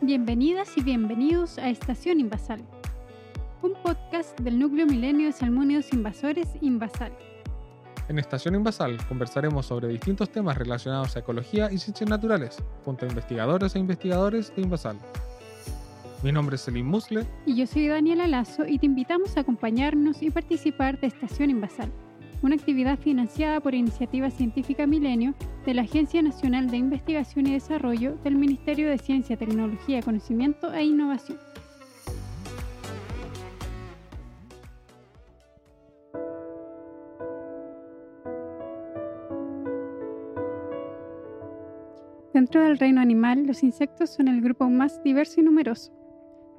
Bienvenidas y bienvenidos a Estación Invasal, un podcast del núcleo milenio de salmónidos invasores Invasal. En Estación Invasal conversaremos sobre distintos temas relacionados a ecología y ciencias naturales, junto a investigadores e investigadores de Invasal. Mi nombre es Selim Musle. Y yo soy Daniela Lazo y te invitamos a acompañarnos y participar de Estación Invasal, una actividad financiada por Iniciativa Científica Milenio de la Agencia Nacional de Investigación y Desarrollo del Ministerio de Ciencia, Tecnología, Conocimiento e Innovación. Dentro del reino animal, los insectos son el grupo más diverso y numeroso.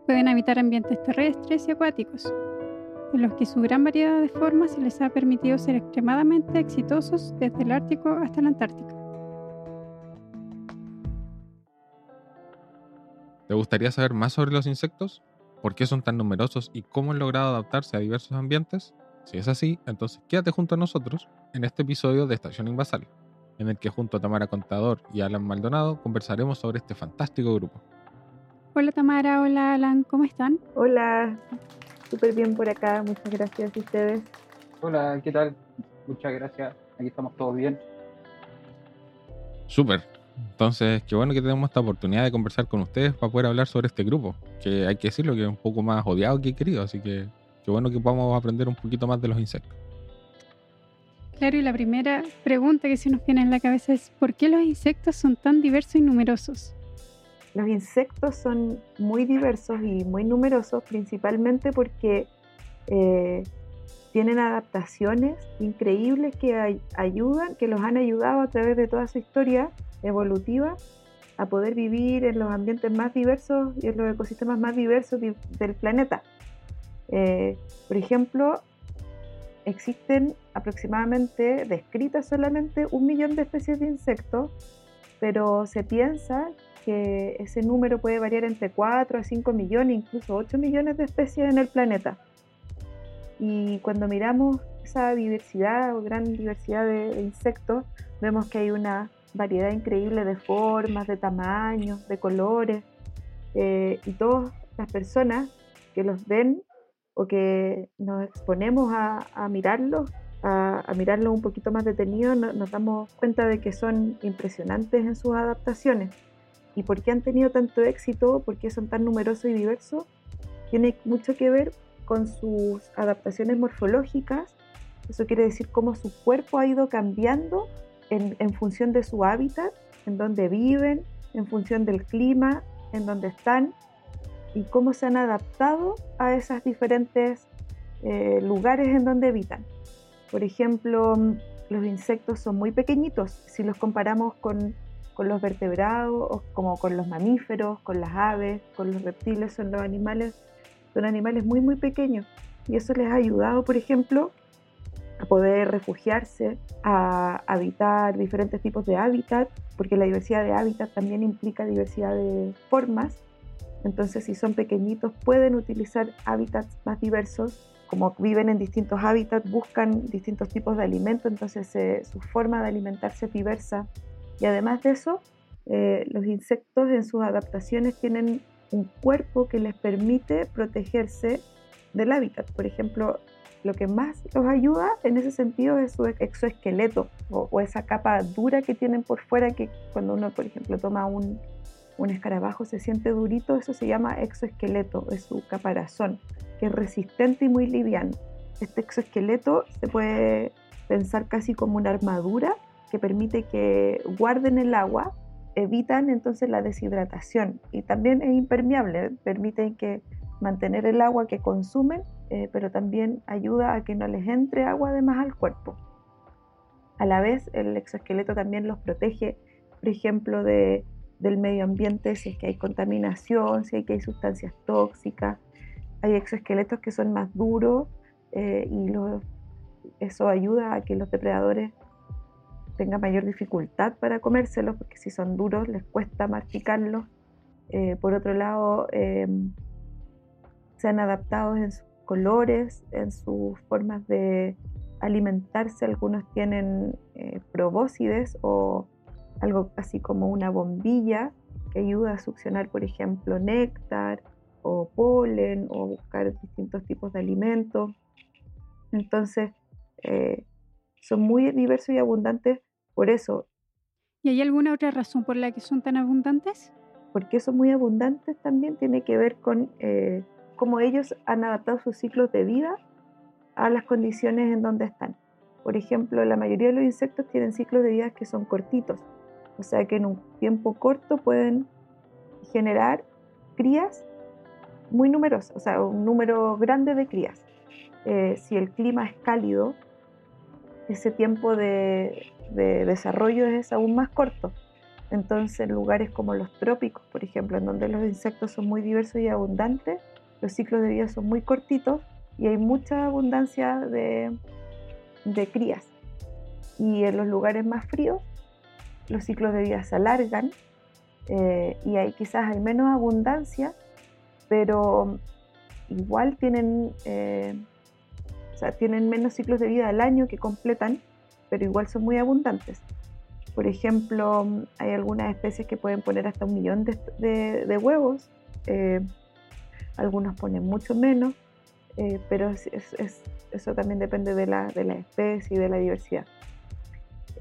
Pueden habitar ambientes terrestres y acuáticos, en los que su gran variedad de formas les ha permitido ser extremadamente exitosos desde el Ártico hasta la Antártica. ¿Te gustaría saber más sobre los insectos? ¿Por qué son tan numerosos y cómo han logrado adaptarse a diversos ambientes? Si es así, entonces quédate junto a nosotros en este episodio de Estación Invasal, en el que junto a Tamara Contador y Alan Maldonado conversaremos sobre este fantástico grupo. Hola Tamara, hola Alan, ¿cómo están? Hola, súper bien por acá, muchas gracias a ustedes. Hola, ¿qué tal? Muchas gracias, aquí estamos todos bien. Súper, entonces, qué bueno que tenemos esta oportunidad de conversar con ustedes para poder hablar sobre este grupo, que hay que decirlo que es un poco más odiado que querido, así que qué bueno que podamos aprender un poquito más de los insectos. Claro, y la primera pregunta que se nos viene en la cabeza es, ¿por qué los insectos son tan diversos y numerosos? Los insectos son muy diversos y muy numerosos, principalmente porque eh, tienen adaptaciones increíbles que ayudan, que los han ayudado a través de toda su historia evolutiva a poder vivir en los ambientes más diversos y en los ecosistemas más diversos del planeta. Eh, por ejemplo, existen aproximadamente, descritas solamente, un millón de especies de insectos, pero se piensa que ese número puede variar entre 4 a 5 millones, incluso 8 millones de especies en el planeta. Y cuando miramos esa diversidad o gran diversidad de insectos, vemos que hay una variedad increíble de formas, de tamaños, de colores, eh, y todas las personas que los ven o que nos exponemos a, mirarlos, a, mirarlos un poquito más detenidos, nos damos cuenta de que son impresionantes en sus adaptaciones. ¿Y por qué han tenido tanto éxito? ¿Por qué son tan numerosos y diversos? Tiene mucho que ver con sus adaptaciones morfológicas, eso quiere decir cómo su cuerpo ha ido cambiando en, función de su hábitat, en donde viven, en función del clima, en donde están y cómo se han adaptado a esos diferentes eh, lugares en donde habitan. Por ejemplo, los insectos son muy pequeñitos si los comparamos con, con los vertebrados, como con los mamíferos, con las aves, con los reptiles, son los animales, son animales muy muy pequeños y eso les ha ayudado, por ejemplo, a poder refugiarse, a habitar diferentes tipos de hábitat, porque la diversidad de hábitat también implica diversidad de formas. Entonces, si son pequeñitos, pueden utilizar hábitats más diversos. Como viven en distintos hábitats, buscan distintos tipos de alimentos, entonces eh, su forma de alimentarse es diversa. Y además de eso, eh, los insectos en sus adaptaciones tienen un cuerpo que les permite protegerse del hábitat. Por ejemplo, lo que más los ayuda en ese sentido es su exoesqueleto o, esa capa dura que tienen por fuera que cuando uno, por ejemplo, toma un, un escarabajo se siente durito, eso se llama exoesqueleto, es su caparazón, que es resistente y muy liviano. Este exoesqueleto se puede pensar casi como una armadura que permite que guarden el agua, evitan entonces la deshidratación y también es impermeable, permiten que mantener el agua que consumen, eh, pero también ayuda a que no les entre agua de más al cuerpo. A la vez, el exoesqueleto también los protege, por ejemplo, de, del medio ambiente, si es que hay contaminación, si hay que hay sustancias tóxicas. Hay exoesqueletos que son más duros eh, y eso ayuda a que los depredadores tengan mayor dificultad para comérselos, porque si son duros les cuesta masticarlos. Eh, por otro lado, em, se han adaptado en sus colores, en sus formas de alimentarse. Algunos tienen eh, probóscides o algo así como una bombilla que ayuda a succionar, por ejemplo, néctar o polen o buscar distintos tipos de alimentos. Entonces, eh, son muy diversos y abundantes por eso. ¿Y hay alguna otra razón por la que son tan abundantes? Porque son muy abundantes también tiene que ver con eh, cómo ellos han adaptado sus ciclos de vida a las condiciones en donde están. Por ejemplo, la mayoría de los insectos tienen ciclos de vida que son cortitos, o sea que en un tiempo corto pueden generar crías muy numerosas, o sea, un número grande de crías. Eh, si el clima es cálido, ese tiempo de, desarrollo es aún más corto. Entonces, en lugares como los trópicos, por ejemplo, en donde los insectos son muy diversos y abundantes, los ciclos de vida son muy cortitos y hay mucha abundancia de, de crías. Y en los lugares más fríos, los ciclos de vida se alargan eh, y hay, quizás hay menos abundancia, pero igual tienen, eh, o sea, tienen menos ciclos de vida al año que completan, pero igual son muy abundantes. Por ejemplo, hay algunas especies que pueden poner hasta un millón de, huevos, eh, algunos ponen mucho menos, pero eso también depende de la, de la especie y de la diversidad.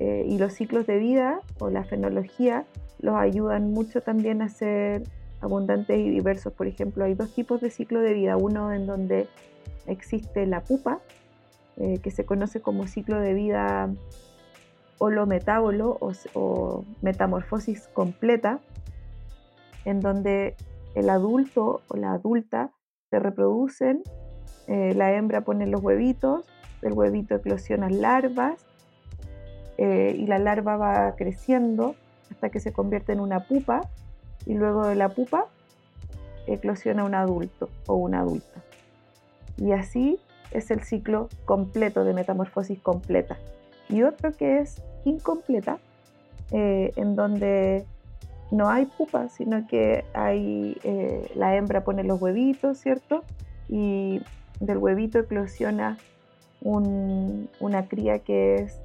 Eh, y los ciclos de vida o la fenología los ayudan mucho también a ser abundantes y diversos. Por ejemplo, hay dos tipos de ciclo de vida. Uno en donde existe la pupa, eh, que se conoce como ciclo de vida holometábolo o, o metamorfosis completa, en donde el adulto o la adulta se reproducen, eh, la hembra pone los huevitos, del huevito eclosionan larvas eh, y la larva va creciendo hasta que se convierte en una pupa y luego de la pupa eclosiona un adulto o una adulta. Y así es el ciclo completo de metamorfosis completa. Y otro que es incompleta, eh, en donde no hay pupa, sino que hay, eh, la hembra pone los huevitos, ¿cierto? Y del huevito eclosiona una cría que es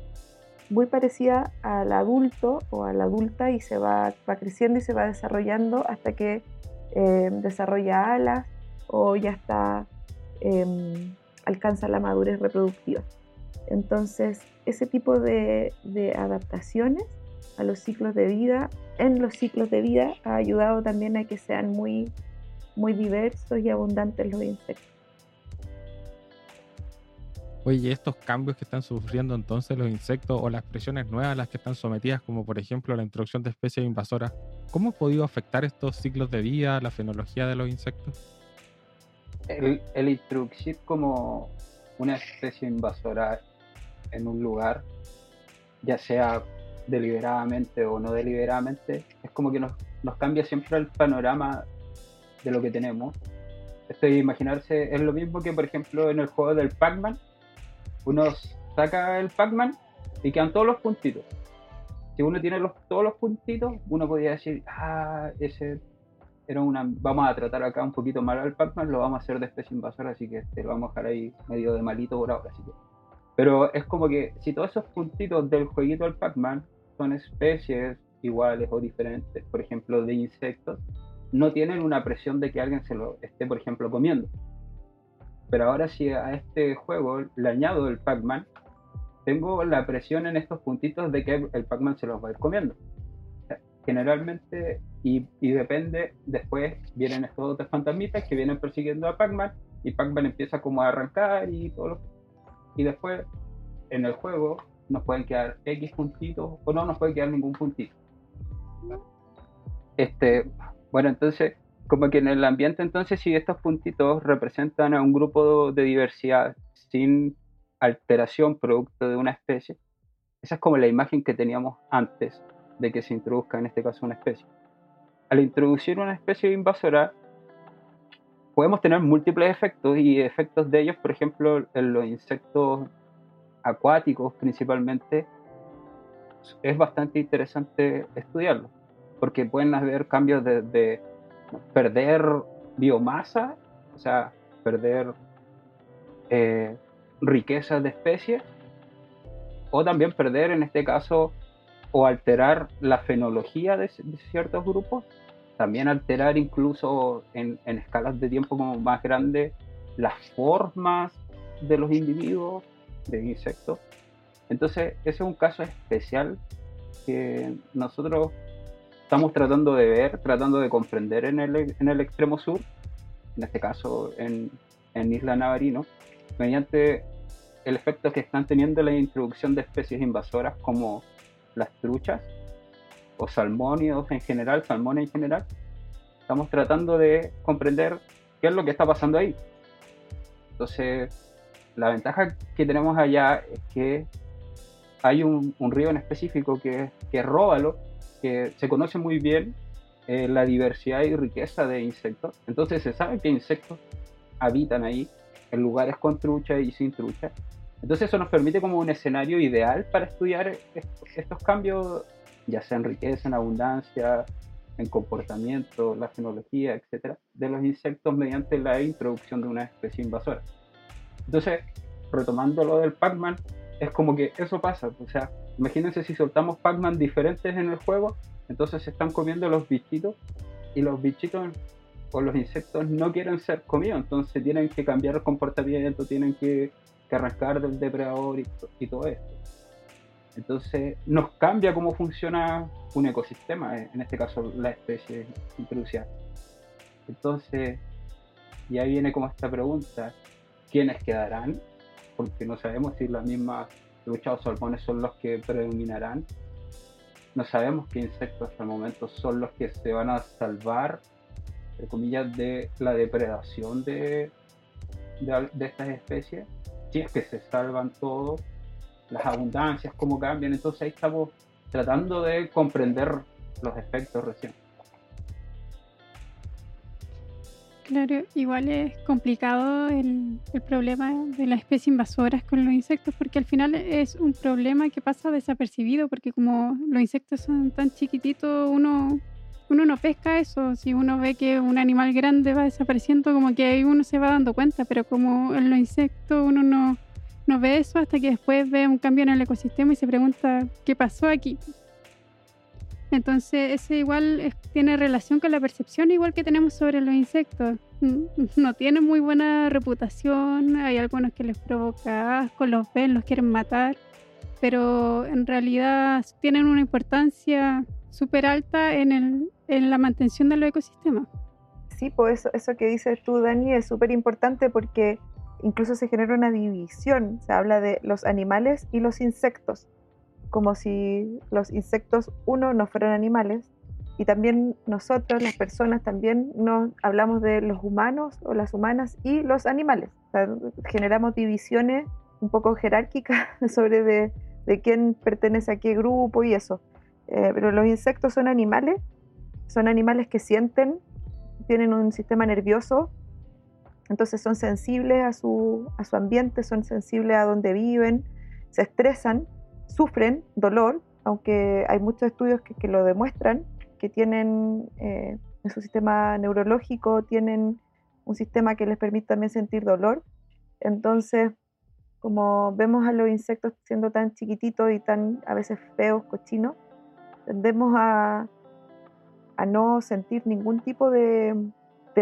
muy parecida al adulto o a la adulta y se va, va creciendo y se va desarrollando hasta que eh, desarrolla alas o ya está, em, alcanza la madurez reproductiva. Entonces, ese tipo de, adaptaciones a los ciclos de vida, en los ciclos de vida, ha ayudado también a que sean muy, muy diversos y abundantes los insectos. Oye, estos cambios que están sufriendo entonces los insectos o las presiones nuevas a las que están sometidas, como por ejemplo la introducción de especies invasoras, ¿cómo ha podido afectar estos ciclos de vida, la fenología de los insectos? El, el introducir como una especie invasora en un lugar, ya sea deliberadamente o no deliberadamente, es como que nos, cambia siempre el panorama de lo que tenemos. Esto de imaginarse es lo mismo que, por ejemplo, en el juego del Pac-Man, uno saca el Pac-Man y quedan todos los puntitos. Si uno tiene los, todos los puntitos, uno podría decir, ah, ese era una. Vamos a tratar acá un poquito mal al Pac-Man, lo vamos a hacer de especie invasora, así que este, lo vamos a dejar ahí medio de malito por ahora. Así que. Pero es como que si todos esos puntitos del jueguito del Pac-Man son especies iguales o diferentes, por ejemplo, de insectos, no tienen una presión de que alguien se lo esté, por ejemplo, comiendo. Pero ahora si a este juego le añado el Pac-Man, tengo la presión en estos puntitos de que el Pac-Man se los va a ir comiendo. Generalmente, y, depende, después vienen estos otros fantasmitas que vienen persiguiendo a Pac-Man y Pac-Man empieza como a arrancar y todo Y después, en el juego, nos pueden quedar X puntitos o no nos puede quedar ningún puntito. Este, bueno, entonces como que en el ambiente entonces si estos puntitos representan a un grupo de diversidad sin alteración producto de una especie, esa es como la imagen que teníamos antes de que se introduzca en este caso una especie. Al introducir una especie invasora, podemos tener múltiples efectos y efectos de ellos, por ejemplo, en los insectos acuáticos principalmente, es bastante interesante estudiarlo, porque pueden haber cambios de perder biomasa, o sea, perder eh, riqueza de especies, o también perder en este caso o alterar la fenología de, ciertos grupos también alterar incluso en, escalas de tiempo más grandes las formas de los individuos de insectos. Entonces, ese es un caso especial que nosotros estamos tratando de ver, tratando de comprender en el, extremo sur, en este caso en Isla Navarino, mediante el efecto que están teniendo la introducción de especies invasoras como las truchas o salmónidos en general, salmones en general. Estamos tratando de comprender qué es lo que está pasando ahí. Entonces, la ventaja que tenemos allá es que hay un, río en específico que, que es Róbalo, que se conoce muy bien eh, la diversidad y riqueza de insectos. Entonces se sabe que insectos habitan ahí, en lugares con trucha y sin trucha. Entonces eso nos permite como un escenario ideal para estudiar estos cambios, ya sea en riqueza, en abundancia, en comportamiento, la fenología, etcétera, de los insectos mediante la introducción de una especie invasora. Entonces, retomando lo del Pac-Man, es como que eso pasa. O sea, imagínense si soltamos Pac-Man diferentes en el juego, entonces se están comiendo los bichitos y los bichitos o los insectos no quieren ser comidos, entonces tienen que cambiar el comportamiento, tienen que, arrancar del depredador y, todo esto. Entonces nos cambia cómo funciona un ecosistema, en este caso la especie introducida. Entonces, ya viene como esta pregunta, ¿quiénes quedarán? Porque no sabemos si las mismas luchas o salmones son los que predominarán. No sabemos qué insectos hasta el momento son los que se van a salvar entre comillas, de la depredación de, de, estas especies, si es que se salvan todos, las abundancias, cómo cambian, entonces ahí estamos tratando de comprender los efectos recién. Claro, igual es complicado el, el, problema de las especies invasoras con los insectos porque al final es un problema que pasa desapercibido porque como los insectos son tan chiquititos, uno uno no pesca eso. Si uno ve que un animal grande va desapareciendo, como que ahí uno se va dando cuenta, pero como en los insectos uno no, no ve eso hasta que después ve un cambio en el ecosistema y se pregunta qué pasó aquí. Entonces, ese igual tiene relación con la percepción igual que tenemos sobre los insectos. No tienen muy buena reputación, hay algunos que les provoca asco, los ven, los quieren matar, pero en realidad tienen una importancia súper alta en, el, en la mantención del ecosistema. Sí, pues eso, eso que dices tú, Dani, es súper importante porque incluso se genera una división, se habla de los animales y los insectos, como si los insectos, uno, no fueran animales, y también nosotros, las personas, también nos hablamos de los humanos o las humanas y los animales. generamos divisiones un poco jerárquicas sobre de, de quién pertenece a qué grupo y eso. Eh, pero los insectos son animales, son animales que sienten, tienen un sistema nervioso, entonces son sensibles a su, a su ambiente, son sensibles a donde viven, se estresan, sufren dolor, aunque hay muchos estudios que, lo demuestran, que tienen eh, en su sistema neurológico, tienen un sistema que les permite también sentir dolor. Entonces, como vemos a los insectos siendo tan chiquititos y tan a veces feos, cochinos, tendemos a, no sentir ningún tipo de,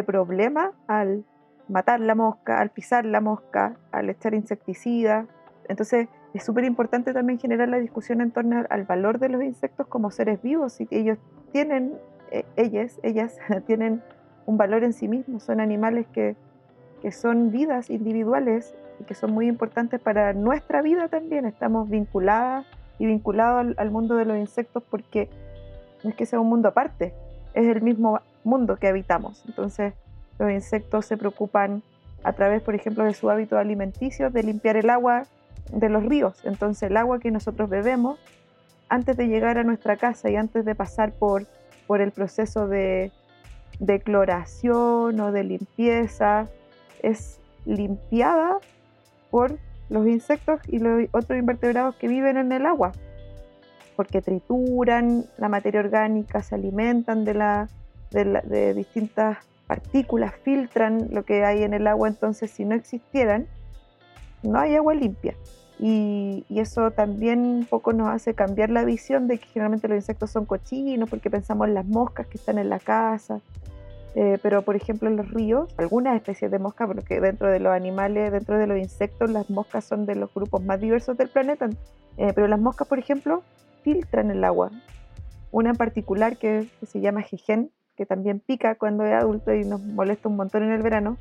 problema al matar la mosca, al pisar la mosca, al echar insecticida. Entonces es súper importante también generar la discusión en torno al valor de los insectos como seres vivos. Y ellos tienen, eh, ellas, ellas tienen un valor en sí mismos, son animales que, que son vidas individuales y que son muy importantes para nuestra vida también. Estamos vinculadas y vinculado al, mundo de los insectos porque no es que sea un mundo aparte, es el mismo mundo que habitamos. Entonces, los insectos se preocupan a través, por ejemplo, de su hábito alimenticio, de limpiar el agua de los ríos. Entonces, el agua que nosotros bebemos, antes de llegar a nuestra casa y antes de pasar por, por el proceso de, de cloración o de limpieza, es limpiada por los insectos y los otros invertebrados que viven en el agua, porque trituran la materia orgánica, se alimentan de, la, de, distintas partículas, filtran lo que hay en el agua, entonces si no existieran, no hay agua limpia. Y, y, eso también un poco nos hace cambiar la visión de que generalmente los insectos son cochinos porque pensamos en las moscas que están en la casa. Eh, pero por ejemplo en los ríos, algunas especies de moscas, porque dentro de los animales, dentro de los insectos, las moscas son de los grupos más diversos del planeta. Eh, pero las moscas, por ejemplo, filtran el agua. Una en particular que, se llama jejen, que también pica cuando es adulto y nos molesta un montón en el verano.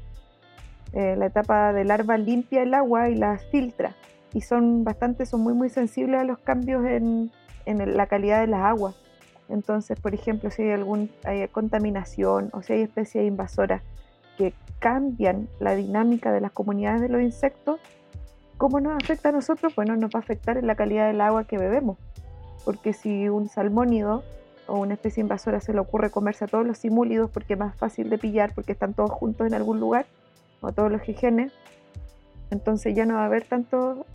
Eh, la etapa de larva limpia el agua y la filtra y son bastante, son muy muy sensibles a los cambios en, en la calidad de las aguas. Entonces, por ejemplo, si hay algún hay contaminación o si hay especies invasoras que cambian la dinámica de las comunidades de los insectos, ¿cómo nos afecta a nosotros? Bueno, nos va a afectar en la calidad del agua que bebemos. Porque si un salmónido o una especie invasora se le ocurre comerse a todos los simúlidos porque es más fácil de pillar porque están todos juntos en algún lugar, o a todos los gigenes, entonces ya no va a haber tanto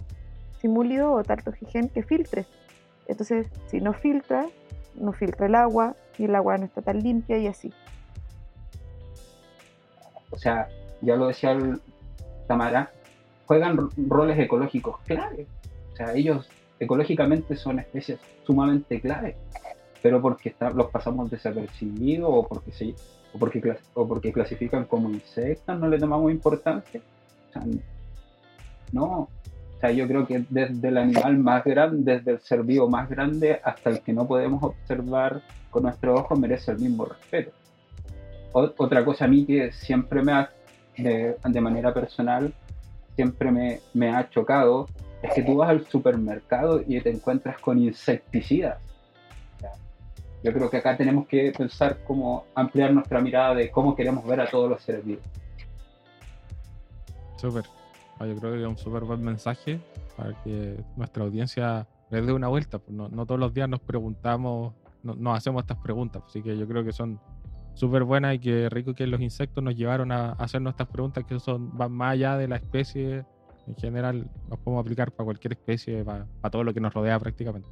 simúlido o tanto gigen que filtre. Entonces, si no filtra, no filtra el agua y el agua no está tan limpia y así. O sea, ya lo decía Tamara, juegan roles ecológicos clave. O sea, ellos ecológicamente son especies sumamente clave, pero porque los pasamos desapercibidos o porque, se, o porque, o porque clasifican como insectos, no le tomamos importancia. O sea, no, o sea, yo creo que desde el animal más grande, desde el ser vivo más grande hasta el que no podemos observar con nuestros ojos, merece el mismo respeto. otra cosa a mí que siempre me ha, de, manera personal, siempre me, me, ha chocado, es que tú vas al supermercado y te encuentras con insecticidas. yo creo que acá tenemos que pensar cómo ampliar nuestra mirada de cómo queremos ver a todos los seres vivos. Súper. Ah, yo creo que es un súper buen mensaje para que nuestra audiencia le dé una vuelta. Pues no, no, todos los días nos preguntamos, no, nos hacemos estas preguntas. Así que yo creo que son súper buenas y que rico que los insectos nos llevaron a hacer nuestras preguntas que son, van más allá de la especie. En general, los podemos aplicar para cualquier especie, para todo lo que nos rodea prácticamente.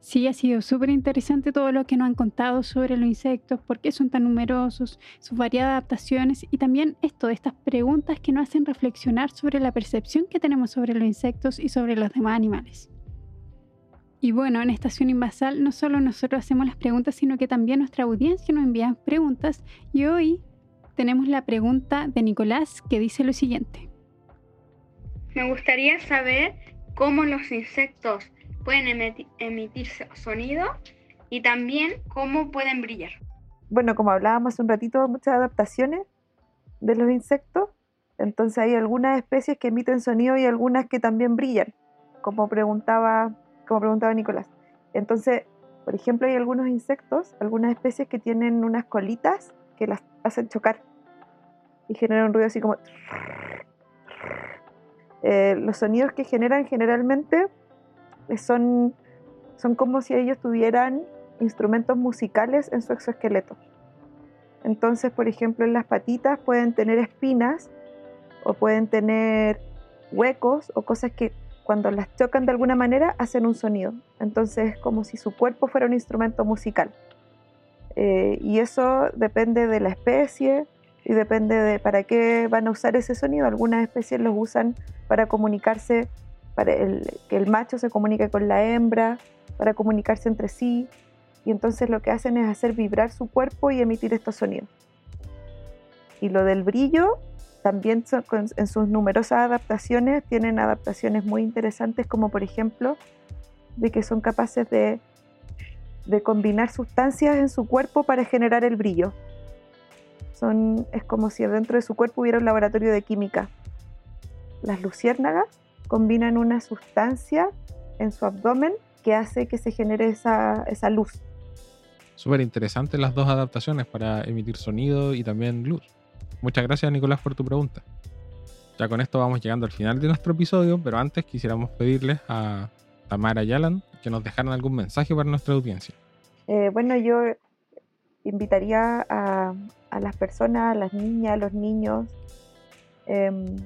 Sí, ha sido súper interesante todo lo que nos han contado sobre los insectos, por qué son tan numerosos, sus variadas adaptaciones y también esto, estas preguntas que nos hacen reflexionar sobre la percepción que tenemos sobre los insectos y sobre los demás animales. Y bueno, en Estación Invasal no solo nosotros hacemos las preguntas, sino que también nuestra audiencia nos envía preguntas y hoy tenemos la pregunta de Nicolás que dice lo siguiente. Me gustaría saber cómo los insectos pueden emitir, sonido y también cómo pueden brillar. Bueno, como hablábamos hace un ratito, muchas adaptaciones de los insectos. Entonces hay algunas especies que emiten sonido y algunas que también brillan, como preguntaba, como preguntaba Nicolás. Entonces, por ejemplo, hay algunos insectos, algunas especies que tienen unas colitas que las hacen chocar y generan un ruido así como... Eh, los sonidos que generan generalmente son, son como si ellos tuvieran instrumentos musicales en su exoesqueleto. Entonces, por ejemplo, en las patitas pueden tener espinas o pueden tener huecos o cosas que cuando las chocan de alguna manera hacen un sonido. Entonces es como si su cuerpo fuera un instrumento musical. Eh, y eso depende de la especie y depende de para qué van a usar ese sonido. Algunas especies los usan para comunicarse para que el macho se comunique con la hembra, para comunicarse entre sí, y entonces lo que hacen es hacer vibrar su cuerpo y emitir estos sonidos. Y lo del brillo, también en sus numerosas adaptaciones, tienen adaptaciones muy interesantes, como por ejemplo, de que son capaces de, de combinar sustancias en su cuerpo para generar el brillo. Son, es como si dentro de su cuerpo hubiera un laboratorio de química. Las luciérnagas combinan una sustancia en su abdomen que hace que se genere esa, esa luz. Súper interesantes las dos adaptaciones para emitir sonido y también luz. Muchas gracias Nicolás por tu pregunta. Ya con esto vamos llegando al final de nuestro episodio, pero antes quisiéramos pedirles a Tamara y Alan que nos dejaran algún mensaje para nuestra audiencia. Eh, bueno, yo invitaría a, a, las personas, a las niñas, a los niños, eh,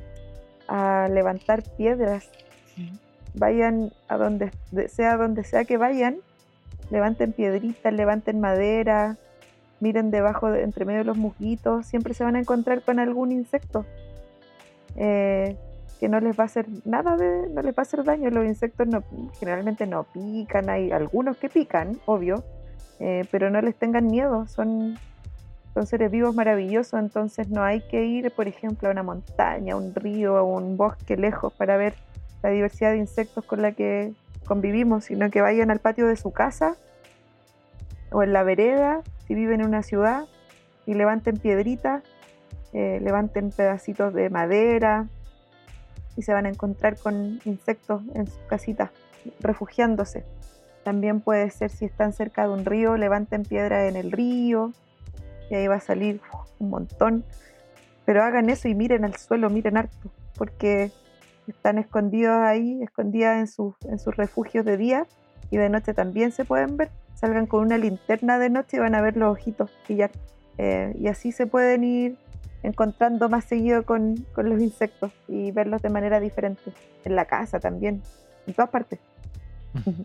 a levantar piedras. Vayan a donde sea, donde sea que vayan, levanten piedritas, levanten madera, miren debajo, de, entre medio de los musguitos, siempre se van a encontrar con algún insecto. Eh, que no les va a hacer nada de, no les va a hacer daño. Los insectos no, generalmente no pican, hay algunos que pican, obvio, eh, pero no les tengan miedo, son, son seres vivos maravillosos, entonces no hay que ir, por ejemplo, a una montaña, a un río, a un bosque lejos para ver la diversidad de insectos con la que convivimos, sino que vayan al patio de su casa o en la vereda, si viven en una ciudad, y levanten piedritas, eh, levanten pedacitos de madera, y se van a encontrar con insectos en sus casitas refugiándose. También puede ser si están cerca de un río, levanten piedra en el río y ahí va a salir un montón. Pero hagan eso y miren al suelo, miren harto, porque están escondidos ahí, escondidas en sus, en sus refugios de día y de noche también se pueden ver. Salgan con una linterna de noche y van a ver los ojitos brillar. Eh, y así se pueden ir encontrando más seguido con, los insectos y verlos de manera diferente. En la casa también, en todas partes.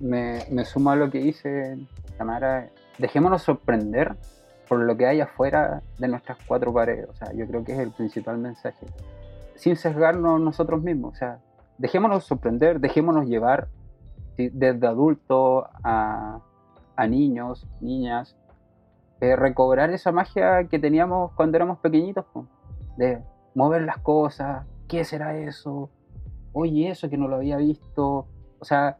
Me, me sumo a lo que dice Tamara. Dejémonos sorprender por lo que hay afuera de nuestras cuatro paredes. O sea, yo creo que es el principal mensaje. Sin sesgarnos nosotros mismos. O sea, dejémonos sorprender, dejémonos llevar desde adultos a, a niños, niñas, eh, recobrar esa magia que teníamos cuando éramos pequeñitos, de mover las cosas, ¿qué será eso? Oye, eso que no lo había visto. O sea,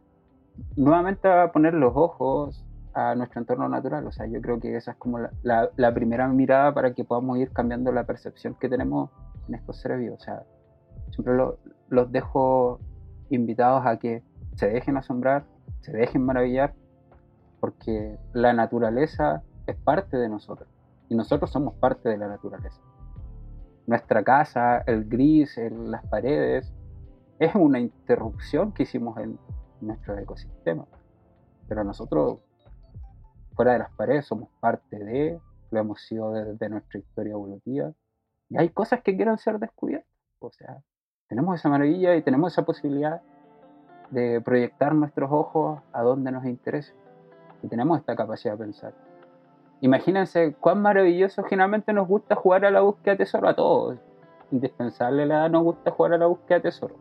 nuevamente a poner los ojos a nuestro entorno natural. O sea, yo creo que esa es como la, primera mirada para que podamos ir cambiando la percepción que tenemos en estos seres vivos. O sea, siempre los dejo invitados a que se dejen asombrar, se dejen maravillar, porque la naturaleza es parte de nosotros y nosotros somos parte de la naturaleza. Nuestra casa, el gris, las paredes, es una interrupción que hicimos en nuestro ecosistema. Pero nosotros, fuera de las paredes, somos parte de, lo hemos sido desde nuestra historia evolutiva. Y hay cosas que quieren ser descubiertas. O sea, tenemos esa maravilla y tenemos esa posibilidad de proyectar nuestros ojos a donde nos interese. Y tenemos esta capacidad de pensar. Imagínense cuán maravilloso generalmente nos gusta jugar a la búsqueda de tesoro a todos. Indispensable la nos gusta jugar a la búsqueda de tesoro.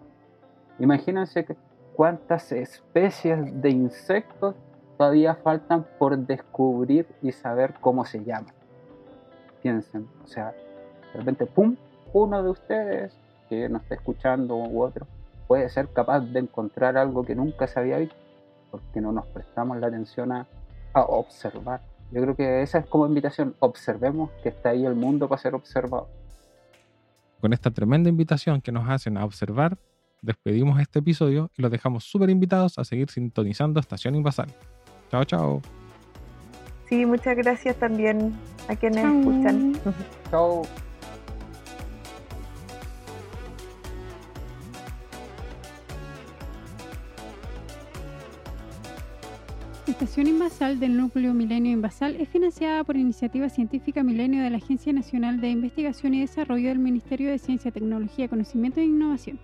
Imagínense cuántas especies de insectos todavía faltan por descubrir y saber cómo se llaman. Piensen, o sea, de repente, ¡pum! Uno de ustedes que nos está escuchando u otro puede ser capaz de encontrar algo que nunca se había visto porque no nos prestamos la atención a observar. Yo creo que esa es como invitación. Observemos que está ahí el mundo para ser observado. Con esta tremenda invitación que nos hacen a observar, despedimos este episodio y los dejamos súper invitados a seguir sintonizando Estación Invasal. Chao, chao. Sí, muchas gracias también a quienes escuchan. Chao. Estación Invasal del Núcleo Milenio Invasal es financiada por Iniciativa Científica Milenio de la Agencia Nacional de Investigación y Desarrollo del Ministerio de Ciencia, Tecnología, Conocimiento e Innovación.